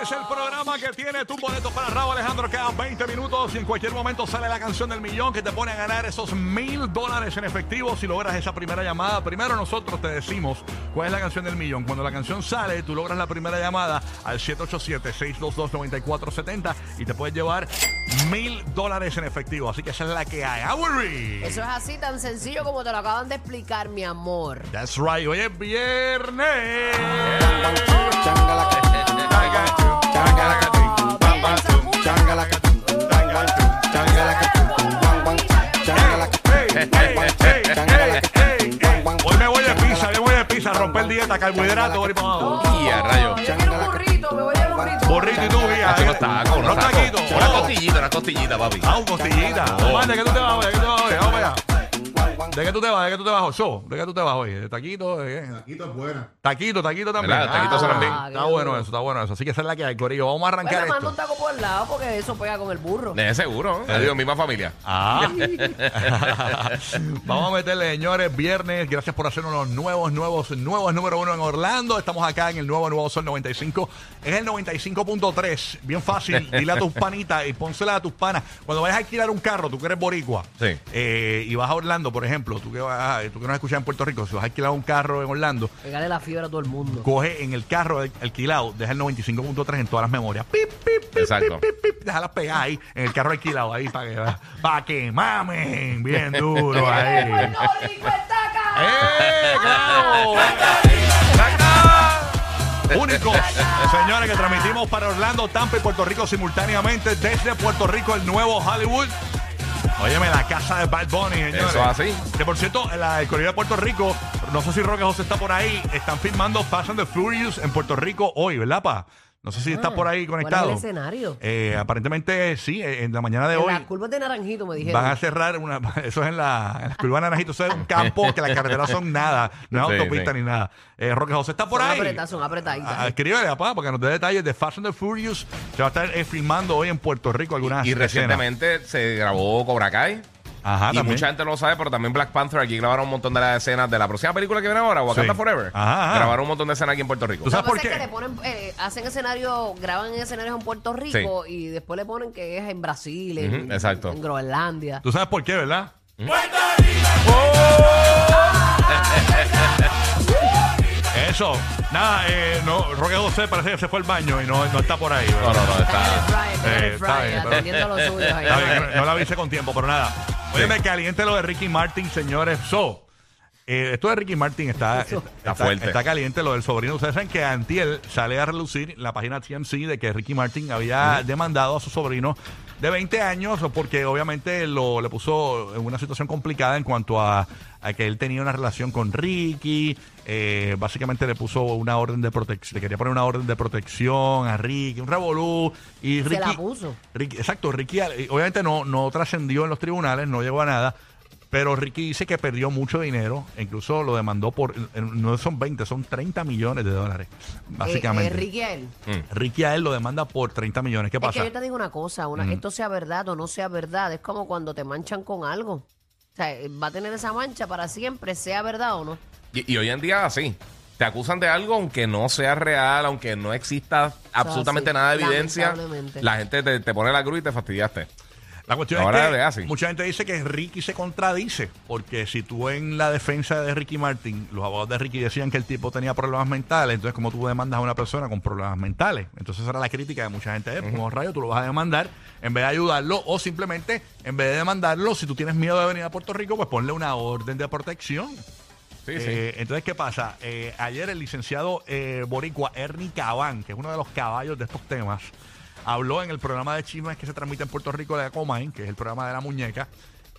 Este es el programa que tiene tu boleto para Raúl Alejandro. Quedan 20 minutos y en cualquier momento sale la canción del millón que te pone a ganar esos mil dólares en efectivo si logras esa primera llamada. Primero nosotros te decimos cuál es la canción del millón. Cuando la canción sale, tú logras la primera llamada al 787-622-9470 y te puedes llevar mil dólares en efectivo. Así que esa es la que hay. ¡Aburri! Eso es así tan sencillo como te lo acaban de explicar, mi amor. That's right. Hoy es viernes. Dieta, carbohidratos, voy para abajo. Y a rayo. Yo quiero un burrito, me voy a burrito. Burrito y tú, guía. Unos tacos. taquitos. Una Oh. costillita, una costillita, papi. Ah, un costillita. Oh. Omar, ¿De qué tú te vas hoy? ¿De qué tú te vas hoy? Vamos para allá. ¿De qué tú te vas? ¿De qué tú te vas hoy? So, ¿De qué tú te vas hoy? ¿De taquito? ¿De qué? Taquito es buena. Taquito, taquito también. ¿Verdad? Taquito suenan bien. Está bueno eso, está bueno eso. Así que esa es la que hay, Corillo. Vamos a arrancar le mando un esto. taco por el lado porque eso pega con el burro. De seguro. Adiós, misma familia. Ah. Vamos a meterle, señores, viernes. Gracias por hacernos los nuevos, nuevos, nuevos número uno en Orlando. Estamos acá en el nuevo Nuevo Sol 95. Es el 95.3. Bien fácil. Dile a tus panitas y pónsela a tus panas. Cuando vayas a alquilar un carro, tú que eres boricua, Sí. eh, y vas a Orlando, por ejemplo, tú que, vas, tú que nos escuchas en Puerto Rico, si vas a alquilar un carro en Orlando, Pegale la fiebre a todo el mundo. coge en el carro al- alquilado, deja el 95.3 en todas las memorias. Pip, pip, pip, Exacto. pip, pip, pip. Déjalas pegadas ahí en el carro alquilado ahí para que, para que mamen bien duro ahí. ¡Eh, claro! Único, señores, que transmitimos para Orlando, Tampa y Puerto Rico simultáneamente desde Puerto Rico, el nuevo Hollywood. Óyeme, la casa de Bad Bunny, señores. Eso así. Que por cierto, la, el Correo de Puerto Rico, no sé si Roque José está por ahí, están filmando Fast and the Furious en Puerto Rico hoy, ¿verdad, pa? No sé si está por ahí ¿Cuál es conectado. el escenario? Eh, aparentemente sí, eh, en la mañana de En hoy. las curvas de naranjito me dijeron. Van a cerrar una. Eso es en la, en la curva de Naranjito. Eso es un campo que las carreteras son nada. No es Sí, autopista sí. ni nada. Eh, Roque José está por Son ahí. apretadas, son apretaditas. Ah, Escríbele, papá, porque nos dé detalles de Fast and the Furious. Se va a estar eh, filmando hoy en Puerto Rico algunas Y escenas. recientemente se grabó Cobra Kai. Ajá, y también. mucha gente no lo sabe, pero también Black Panther aquí grabaron un montón de las escenas de la próxima película que viene ahora, Wakanda Sí. Forever. Ajá, ajá. Grabaron un montón de escenas aquí en Puerto Rico. ¿Tú sabes que por qué? que le ponen, eh, hacen escenario, graban en escenarios en Puerto Rico y después le ponen que es en Brasil, en, Ujú, exacto. en Groenlandia. ¿Tú sabes por qué, verdad? Eso. Nada, eh, no, Roque José parece que se fue al baño y no, no está por ahí. ¿verdad? No, no, no, Está en el Eh, está bien, atendiendo ahí. Bien, no la avise con tiempo, pero nada. Oye, me caliente lo de Ricky Martin, señores. So, eh, esto de Ricky Martin está, está, Está fuerte. está caliente lo del sobrino. Ustedes saben que Antiel sale a relucir la página TMC de que Ricky Martin había demandado a su sobrino de 20 años porque obviamente lo, le puso en una situación complicada en cuanto a, a que él tenía una relación con Ricky. eh, básicamente le puso una orden de protección, le quería poner una orden de protección a Ricky, un revolú. Y Se Ricky, la puso. Ricky- exacto, Ricky eh, obviamente no, no trascendió en los tribunales, no llegó a nada, pero Ricky dice que perdió mucho dinero, e incluso lo demandó por, eh, no son 20, son 30 millones de dólares, básicamente. Eh, eh, Ricky a él. Ricky a él lo demanda por 30 millones. ¿Qué Es que pasa? yo te digo una cosa, una, esto sea verdad o no sea verdad, es como cuando te manchan con algo. O sea, va a tener esa mancha para siempre, sea verdad o no. Y, y hoy en día así. Te acusan de algo aunque no sea real, aunque no exista absolutamente nada de evidencia. lamentablemente. La gente te, te pone la cruz y te fastidiaste. La cuestión Ahora es que mucha gente dice que Ricky se contradice, porque si tú en la defensa de Ricky Martin, los abogados de Ricky decían que el tipo tenía problemas mentales, entonces como tú demandas a una persona con problemas mentales, entonces esa era la crítica de mucha gente, como rayo tú lo vas a demandar en vez de ayudarlo o simplemente en vez de demandarlo, si tú tienes miedo de venir a Puerto Rico, pues ponle una orden de protección. Sí, Eh, entonces, ¿qué pasa? Eh, ayer el licenciado eh, boricua Ernie Cabán, que es uno de los caballos de estos temas, habló en el programa de chismes que se transmite en Puerto Rico de Acomain, que es el programa de la muñeca.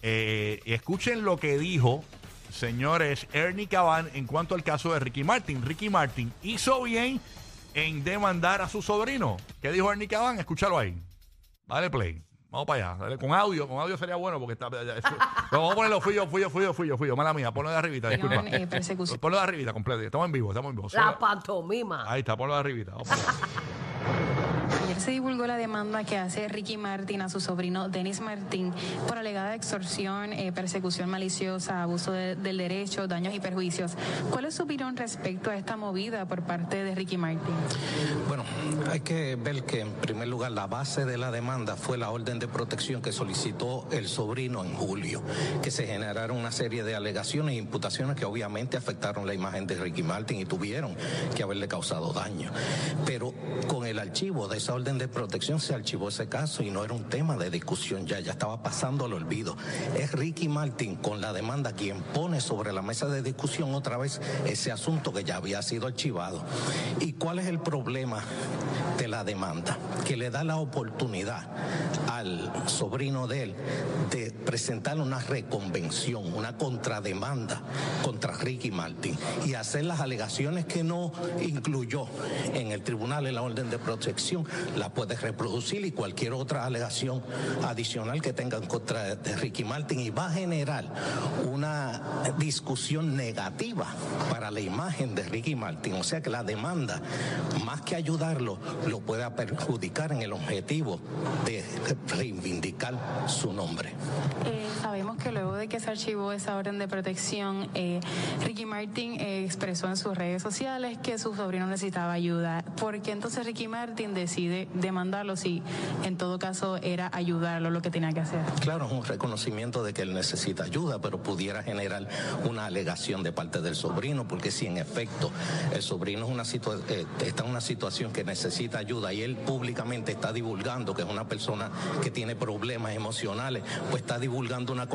Eh, escuchen lo que dijo, señores, Ernie Cabán en cuanto al caso de Ricky Martin. Ricky Martin hizo bien en demandar a su sobrino. ¿Qué dijo Ernie Cabán? Escúchalo ahí. Dale play. Vamos para allá. Dale, Con audio, con audio sería bueno porque está. eso- vamos a ponerlo fui yo, fui yo, fui yo, fui yo, fui yo. Mala mía, ponlo de arribita, disculpa. eh. Ponlo de arribita completo. Estamos en vivo, estamos en vivo. La pantomima. Ahí está, ponlo de arribita. Vamos. Ayer se divulgó la demanda que hace Ricky Martin a su sobrino Denis Martin por alegada extorsión, eh, persecución maliciosa, abuso de- del derecho, daños y perjuicios. ¿Cuál es su opinión respecto a esta movida por parte de Ricky Martin? Bueno, hay que ver que en primer lugar la base de la demanda fue la orden de protección que solicitó el sobrino en julio, que se generaron una serie de alegaciones e imputaciones que obviamente afectaron la imagen de Ricky Martin y tuvieron que haberle causado daño. Pero con el archivo de esa orden de protección se archivó ese caso y no era un tema de discusión ya, ya estaba pasando al olvido. Es Ricky Martin con la demanda quien pone sobre la mesa de discusión otra vez ese asunto que ya había sido archivado. ¿Y cuál es el problema de la demanda? Que le da la oportunidad al sobrino de él de presentar una reconvención, una contrademanda contra Ricky Martin y hacer las alegaciones que no incluyó en el tribunal en la orden de protección, la puede reproducir y cualquier otra alegación adicional que tenga en contra de Ricky Martin y va a generar una discusión negativa para la imagen de Ricky Martin. O sea que la demanda, más que ayudarlo, lo puede perjudicar en el objetivo de reivindicar su nombre. Eh, sabemos que luego de que se archivó esa orden de protección, eh, Ricky Martin eh, expresó en sus redes sociales que su sobrino necesitaba ayuda. ¿Por qué entonces Ricky Martin decide demandarlo si en todo caso era ayudarlo lo que tenía que hacer? Claro, es un reconocimiento de que él necesita ayuda, pero pudiera generar una alegación de parte del sobrino, porque si en efecto el sobrino es una eh, está en una situación que necesita ayuda y él públicamente está divulgando que es una persona que tiene problemas emocionales, pues está divulgando una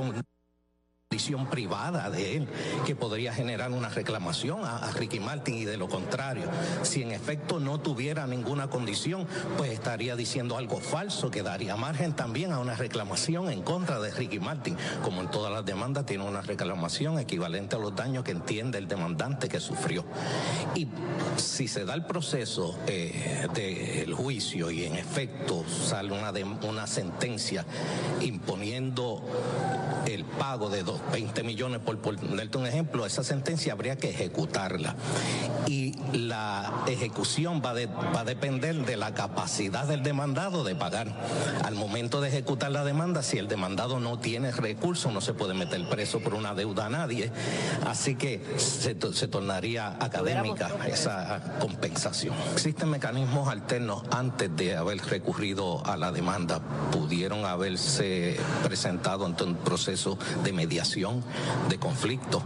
privada de él que podría generar una reclamación a, Ricky Martin y de lo contrario, si en efecto no tuviera ninguna condición, pues estaría diciendo algo falso que daría margen también a una reclamación en contra de Ricky Martin. Como en todas las demandas tiene una reclamación equivalente a los daños que entiende el demandante que sufrió. Y si se da el proceso eh, del juicio y en efecto sale una, dem- una sentencia imponiendo el pago de dos, 20 millones, por ponerte un ejemplo, esa sentencia habría que ejecutarla. Y la ejecución va, de- va a depender de la capacidad del demandado de pagar. Al momento de ejecutar la demanda, si el demandado no tiene recursos, no se puede meter preso por una deuda a nadie. Así que se, se tornaría académica esa compensación. Existen mecanismos alternos antes de haber recurrido a la demanda. Pudieron haberse presentado ante un proceso de mediación de conflicto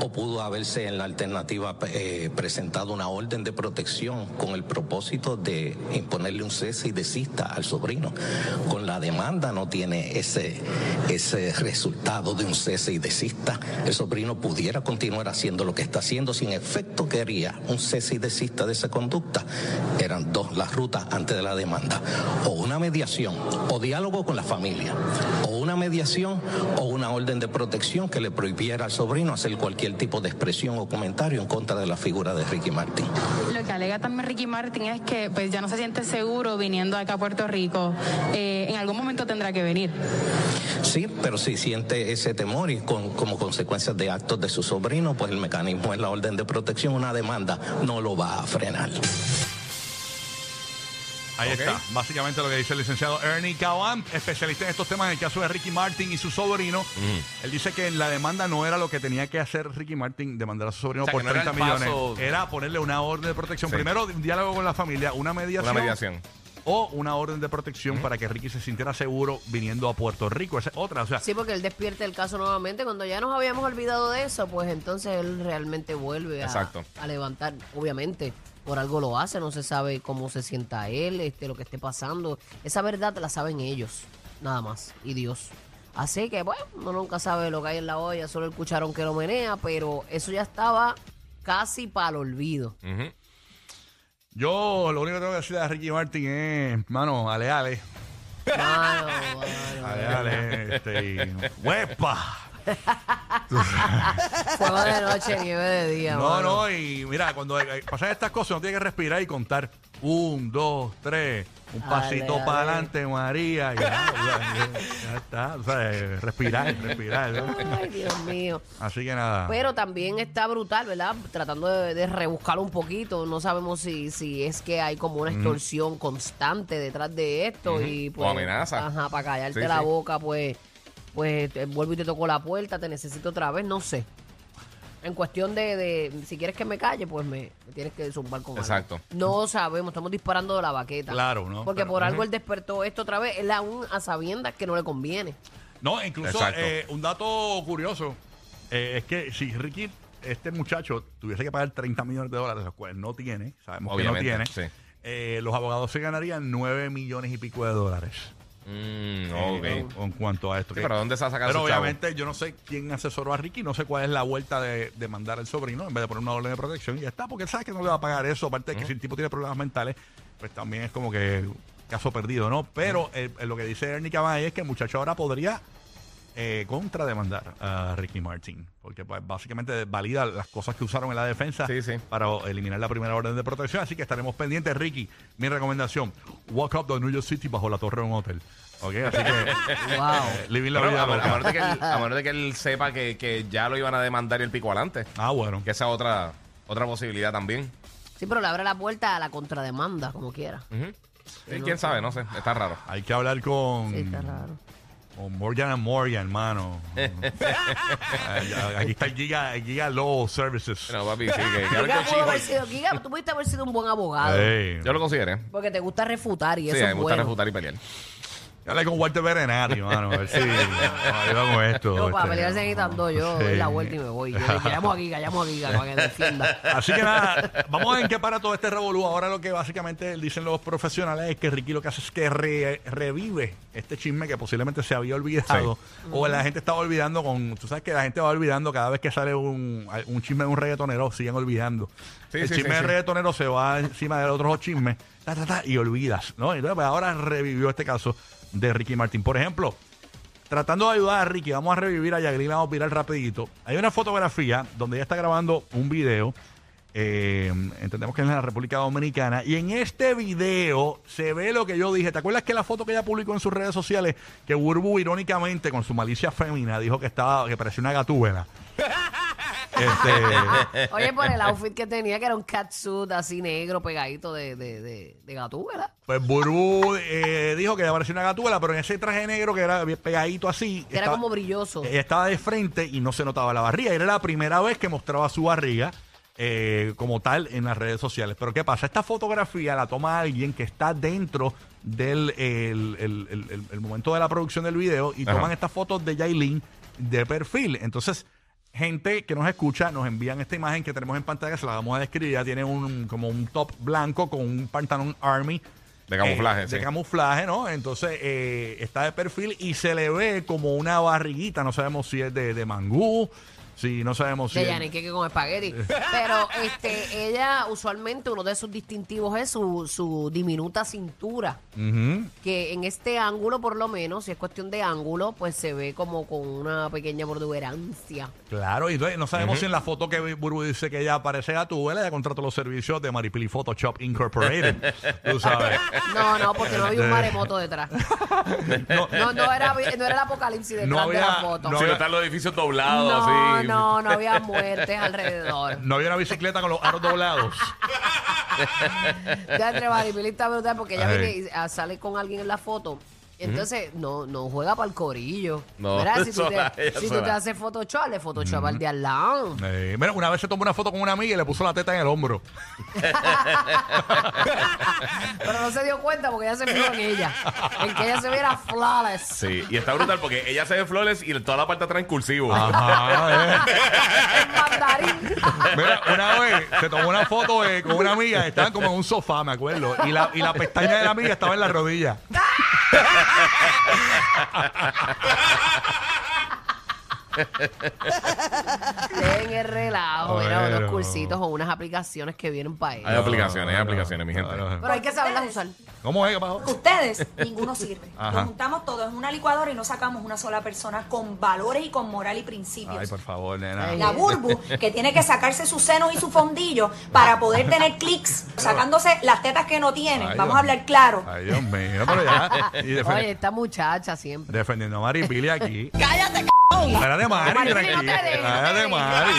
o pudo haberse en la alternativa eh, presentado una orden de protección con el propósito de imponerle un cese y desista al sobrino. Con la demanda no tiene ese, ese resultado de un cese y desista. El sobrino pudiera continuar haciendo lo que está haciendo sin efecto quería un cese y desista de esa conducta. Eran dos las rutas antes de la demanda. O una mediación, o diálogo con la familia, o una mediación, o una orden de protección que le prohibiera al sobrino hacer cualquier tipo de expresión o comentario en contra de la figura de Ricky Martin. Lo que alega también Ricky Martin es que pues ya no se siente seguro viniendo acá a Puerto Rico. Eh, en algún momento tendrá que venir. Sí, pero si siente ese temor y con, como consecuencia de actos de su sobrino, pues el mecanismo es la orden de protección, una demanda no lo va a frenar. Ahí está, básicamente lo que dice el licenciado Ernie Caban, especialista en estos temas en el caso de Ricky Martin y su sobrino. Él dice que la demanda no era lo que tenía que hacer Ricky Martin, demandar a su sobrino O sea, por no era 30 el millones. paso- Era ponerle una orden de protección. Sí. Primero, un diálogo con la familia, una mediación. Una mediación. O una orden de protección para que Ricky se sintiera seguro viniendo a Puerto Rico. Esa es otra. O sea, Sí, porque él despierte el caso nuevamente. Cuando ya nos habíamos olvidado de eso, pues entonces él realmente vuelve a, Exacto. a levantar. Obviamente, por algo lo hace, no se sabe cómo se sienta él, este, lo que esté pasando. Esa verdad la saben ellos, nada más, y Dios. Así que, bueno, uno nunca sabe lo que hay en la olla, solo el cucharón que lo menea, pero eso ya estaba casi para el olvido. Ujú. yo lo único que tengo que decir a Ricky Martin es, mano, ale, ale. Mano, mano. Ale, ale, este, ¡Huepa! Fuego de noche, nieve de día. No, mano. no, y mira, cuando pasan estas cosas uno tiene que respirar y contar. Un, dos, tres. Un Dale, pasito para adelante, María. Ya, ya, ya está. O sea, eh, respirar, respirar. ¿no? Ay, Dios mío. Así que nada. Pero también está brutal, ¿verdad? Tratando de, de rebuscarlo un poquito. No sabemos si, si es que hay como una extorsión constante detrás de esto. y pues, O amenaza. Ajá, para callarte Sí, la sí. boca, pues, pues te vuelvo y te toco la puerta, te necesito otra vez, no sé. En cuestión de, de si quieres que me calle, pues me, me tienes que zumbar con algo. Exacto. No sabemos, estamos disparando de la baqueta. Claro, ¿no? Porque Pero- por algo él despertó esto otra vez, él aún a sabiendas que no le conviene. No, incluso Exacto. eh, un dato curioso eh, es que si Ricky, este muchacho, tuviese que pagar 30 millones de dólares, los cuales no tiene, sabemos Obviamente, que no tiene, sí. eh, los abogados se ganarían 9 millones y pico de dólares. Mm, eh, ok. en cuanto a esto. Sí, que- pero ¿dónde se va a sacar Pero esos chavos? obviamente yo no sé quién asesoró a Ricky, no sé cuál es la vuelta de, de mandar al sobrino en vez de poner una orden de protección y ya está, porque él sabe que no le va a pagar eso, aparte de que si el tipo tiene problemas mentales, pues también es como que caso perdido, ¿no? Pero eh, eh, lo que dice Ernie Cabay es que el muchacho ahora podría eh, contrademandar a Ricky Martin, porque pues, básicamente valida las cosas que usaron en la defensa Sí, sí. para eliminar la primera orden de protección, así que estaremos pendientes, Ricky. Mi recomendación, walk up to New York City bajo la torre de un hotel. ¿Ok? Así que... Wow. eh, living la Pero vida a, a menos de que él, a menos de que él sepa que, que ya lo iban a demandar y el pico adelante. Ah, bueno. Que esa es otra, otra posibilidad también. Sí, pero le abre la puerta a la contrademanda, como quiera. Sí, quién sabe, no sé. Está raro. Hay que hablar con, Sí, está raro. Con Morgan and Morgan, hermano. Aquí está el Giga, el Giga Law Services. No, papi, sí, que, Giga pudo haber sido- Giga, tú pudiste haber sido un buen abogado. Ey. Yo lo consideré. Porque te gusta refutar y Sí, eso es me gusta bueno. refutar y pelear. Hablé con Walter Berenati, mano. A ver si nos ayuda con esto. No, para este. pelear se quitando yo Sí. doy la vuelta y me voy. Yo llamo a Giga, llamo a Giga para que defienda. Así que nada, vamos a ver en qué para todo este revolú. Ahora lo que básicamente dicen los profesionales es que Ricky lo que hace es que re- revive este chisme que posiblemente se había olvidado. O la gente estaba olvidando con... Tú sabes que la gente va olvidando cada vez que sale un, un chisme de un reggaetonero, siguen olvidando. Sí, el sí, chisme sí. reggaetonero se va encima de los otros chismes ta, ta, ta, y olvidas. ¿no? Entonces, pues, ahora revivió este caso de Ricky Martin. Por ejemplo, tratando de ayudar a Ricky, vamos a revivir a Yaglin, vamos a virar rapidito. Hay una fotografía donde ella está grabando un video. eh, entendemos que es en la República Dominicana. Y en este video se ve lo que yo dije. ¿Te acuerdas que la foto que ella publicó en sus redes sociales, que Burbu irónicamente con su malicia fémina dijo que estaba, que parecía una gatúbela? este, Oye, por el outfit que tenía, que era un catsuit así negro pegadito de, de, de, de gatúbela. pues Burbu eh, dijo que parecía una gatúbela, pero en ese traje negro que era bien pegadito así. Que era estaba- como brilloso. Ella estaba de frente y no se notaba la barriga. Era la primera vez que mostraba su barriga eh, como tal en las redes sociales. Pero ¿qué pasa? Esta fotografía la toma alguien que está dentro del el, el- el- el- el momento de la producción del video y Ajá. toman estas fotos de Yailin de perfil. Entonces, gente que nos escucha nos envían esta imagen que tenemos en pantalla, se la vamos a describir. Ya tiene un, como un top blanco con un pantalón army. De camuflaje, eh, sí. De camuflaje, ¿no? Entonces eh, está de perfil y se le ve como una barriguita. No sabemos si es de, de mangú, si no sabemos si de Yanique con espagueti. Pero este, ella usualmente uno de sus distintivos es su, su diminuta cintura. Ujú. Que en este ángulo, por lo menos, si es cuestión de ángulo, pues se ve como con una pequeña protuberancia. Claro, y entonces no sabemos si en la foto que Burbu dice que ella parece gatúbela, ella contrató los servicios de Maripili Photoshop Incorporated. Tú sabes. No, no, porque no había un De- maremoto detrás. No, No, no era, no era el apocalipsis detrás No de la había- foto. no si no están los edificios doblados, no, así. No, no había muertes alrededor. no había una bicicleta con los aros doblados. Ya entre Maripili está brutal porque ella Ay. viene y ah, sale con alguien en la foto. Entonces, no, no juega para el corillo. No, Mira, si tú sola, te, si tú sola. te haces Photoshop, le Photoshop al de al lado. Eh, mira, una vez se tomó una foto con una amiga y le puso la teta en el hombro. Pero no se dio cuenta porque ella se fijó en ella. En que ella se viera flawless. Sí, y está brutal porque ella se ve flores y toda la parte atrás en cursivo. Ajá, eh. Mira, una vez se tomó una foto eh, con una amiga, estaban como en un sofá, me acuerdo, y la, y la pestaña de la amiga estaba en la rodilla. Dejen el relajo, mira, Bueno. unos cursitos o unas aplicaciones que vienen para Hay ellos. aplicaciones, hay aplicaciones, mi gente. Pero hay que saberlas usar. ¿Cómo es? ¿Qué pasó? Ustedes, ninguno sirve. Ajá. Lo juntamos todo en una licuadora y no sacamos una sola persona con valores y con moral y principios. Ay, por favor, nena. Ay, La Burbu, que tiene que sacarse sus senos y su fondillo para poder tener clics, sacándose las tetas que no tiene. Ay, Vamos Dios. a hablar claro. Ay, Dios mío, pero ya. Y defen- Oye, esta muchacha siempre. defendiendo a Maripili aquí. ¡Cállate, c***! Espérate, Mari, tranquila. no te dejes, no te dejes. Mari.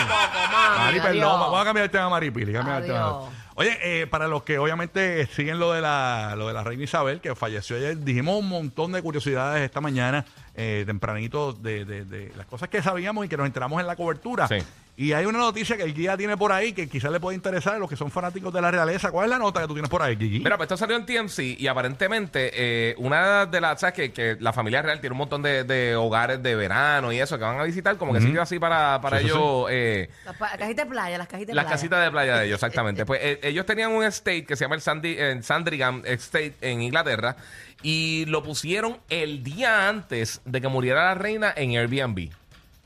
Mari, perdón. Vamos a cambiar el tema a Maripili. cambiar el tema. Adiós. Oye, eh, para los que obviamente siguen lo de la lo de la reina Isabel, que falleció ayer, dijimos un montón de curiosidades esta mañana, eh, tempranito, de, de- de las cosas que sabíamos y que nos enteramos en la cobertura. Sí. Y hay una noticia que el guía tiene por ahí que quizás le puede interesar a los que son fanáticos de la realeza. ¿Cuál es la nota que tú tienes por ahí, Gigi? Mira, pues esto salió en TMC y aparentemente eh, una de las, ¿sabes? Que, que la familia real tiene un montón de, de hogares de verano y eso que van a visitar, como que sitios así para, para Sí, sí, ellos. eh, Las casitas de playa, las casitas de las playa. casitas de playa de ellos, exactamente. Pues eh, ellos tenían un estate que se llama el Sandy, eh, Sandringham Estate en Inglaterra y lo pusieron el día antes de que muriera la reina en Airbnb.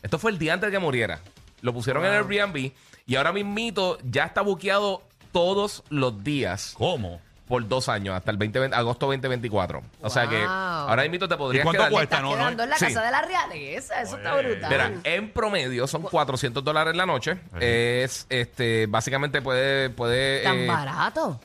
Esto fue el día antes de que muriera. Lo pusieron en Airbnb y ahora mismito ya está buqueado todos los días ¿Cómo? por dos años, hasta el 20, agosto 2024. O sea que Wow. ahora mismo te podrías ¿Y cuánto quedar... cuesta? No, en la sí. casa de la realeza, eso está brutal. Mira, en promedio son 400 dólares la noche. Es, este, básicamente puede, puede Tan eh, barato.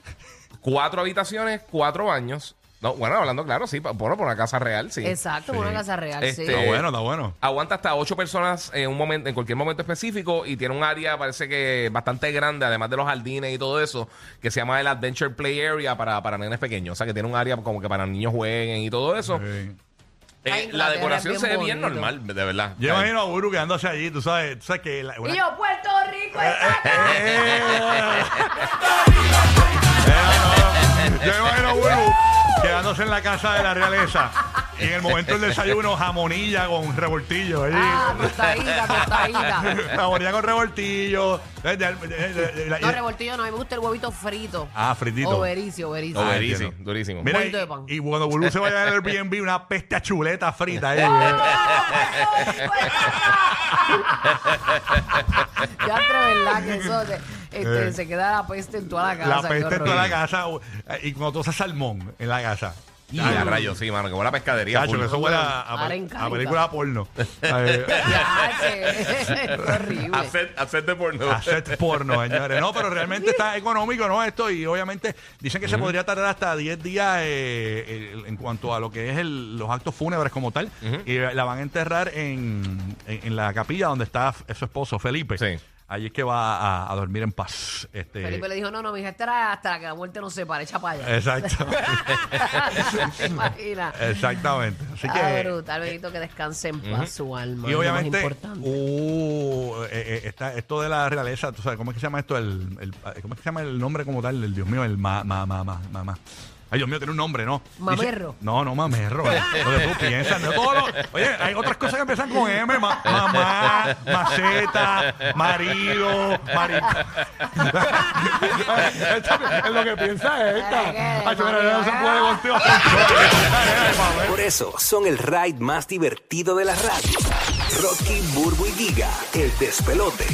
cuatro habitaciones, cuatro baños. No, bueno, hablando claro, sí, pa- bueno, por una casa real, sí. Exacto, Sí. una casa real, Este, sí. Está bueno, está bueno. Aguanta hasta ocho personas en un momento, en cualquier momento específico y tiene un área, parece que bastante grande, además de los jardines y todo eso, que se llama el Adventure Play Area para, para nenes pequeños. O sea, que tiene un área como que para niños jueguen y todo eso. Sí. Eh, Ay, la Inglaterra decoración es se bien ve bien bonito. normal, de verdad. Yo imagino a Buru quedándose allí, tú sabes, tú sabes que... la- una- Y yo, Puerto Rico, exacto. Eh, en la casa de la realeza y en el momento del desayuno jamonilla con revoltillo. allí. Ah, tostadita, tostadita. jamonilla con revoltillo. Eh, de- de- de- de- la- No, revoltillo no, a mí me gusta el huevito frito. Ah, fritito. Overicio, overicio. Oh, Ah, durísimo, entiendo. durísimo. Mira, y, de pan. y cuando Bulu se vaya al Airbnb, una peste a chuleta frita. ahí. Ya entre verdad que eso se, este, Eh. se queda la peste en toda la casa. la qué peste en toda la casa. uh, Y cuando tú haces salmón en la casa. Y a rayos, sí, mano, que buena pescadería. Chacho, full. que eso huele a, a- Ahora a encanta. película porno. Eh, Ya, che, qué horrible. Hacer, hacer de porno. Hacer porno, señores. No, pero realmente está económico, ¿no? Esto, y obviamente dicen que se podría tardar hasta 10 días eh, eh, en cuanto a lo que es el- los actos fúnebres como tal. Y la van a enterrar en, en, en la capilla donde está f- su esposo, Felipe. Sí. Allí es que va a, a dormir en paz. Este, Felipe le dijo, no, no, mi hija, esta era hasta que la muerte nos separe, echa para allá. Exacto. ¿Te imaginas? Exactamente. Así Ah, que. brutal, Benito, que descanse en paz su alma. Y obviamente, uh, eh, eh, está, esto de la realeza, ¿tú sabes cómo es que se llama esto? El, el- ¿Cómo es que se llama el nombre como tal? El Dios mío, el ma, ma, ma, ma, ma, ma. Ay, Dios mío, tiene un nombre, ¿no? Dice- Mamerro. no, no, mamerro. lo que tú piensas. No, todo lo- oye, hay otras cosas que empiezan con M. ma- mamá, maceta, marido, marido. es lo que piensa esta. Ay, pero no se puede contigo. Por eso son el ride más divertido de la radio. Rocky, Burbu y Giga, el despelote.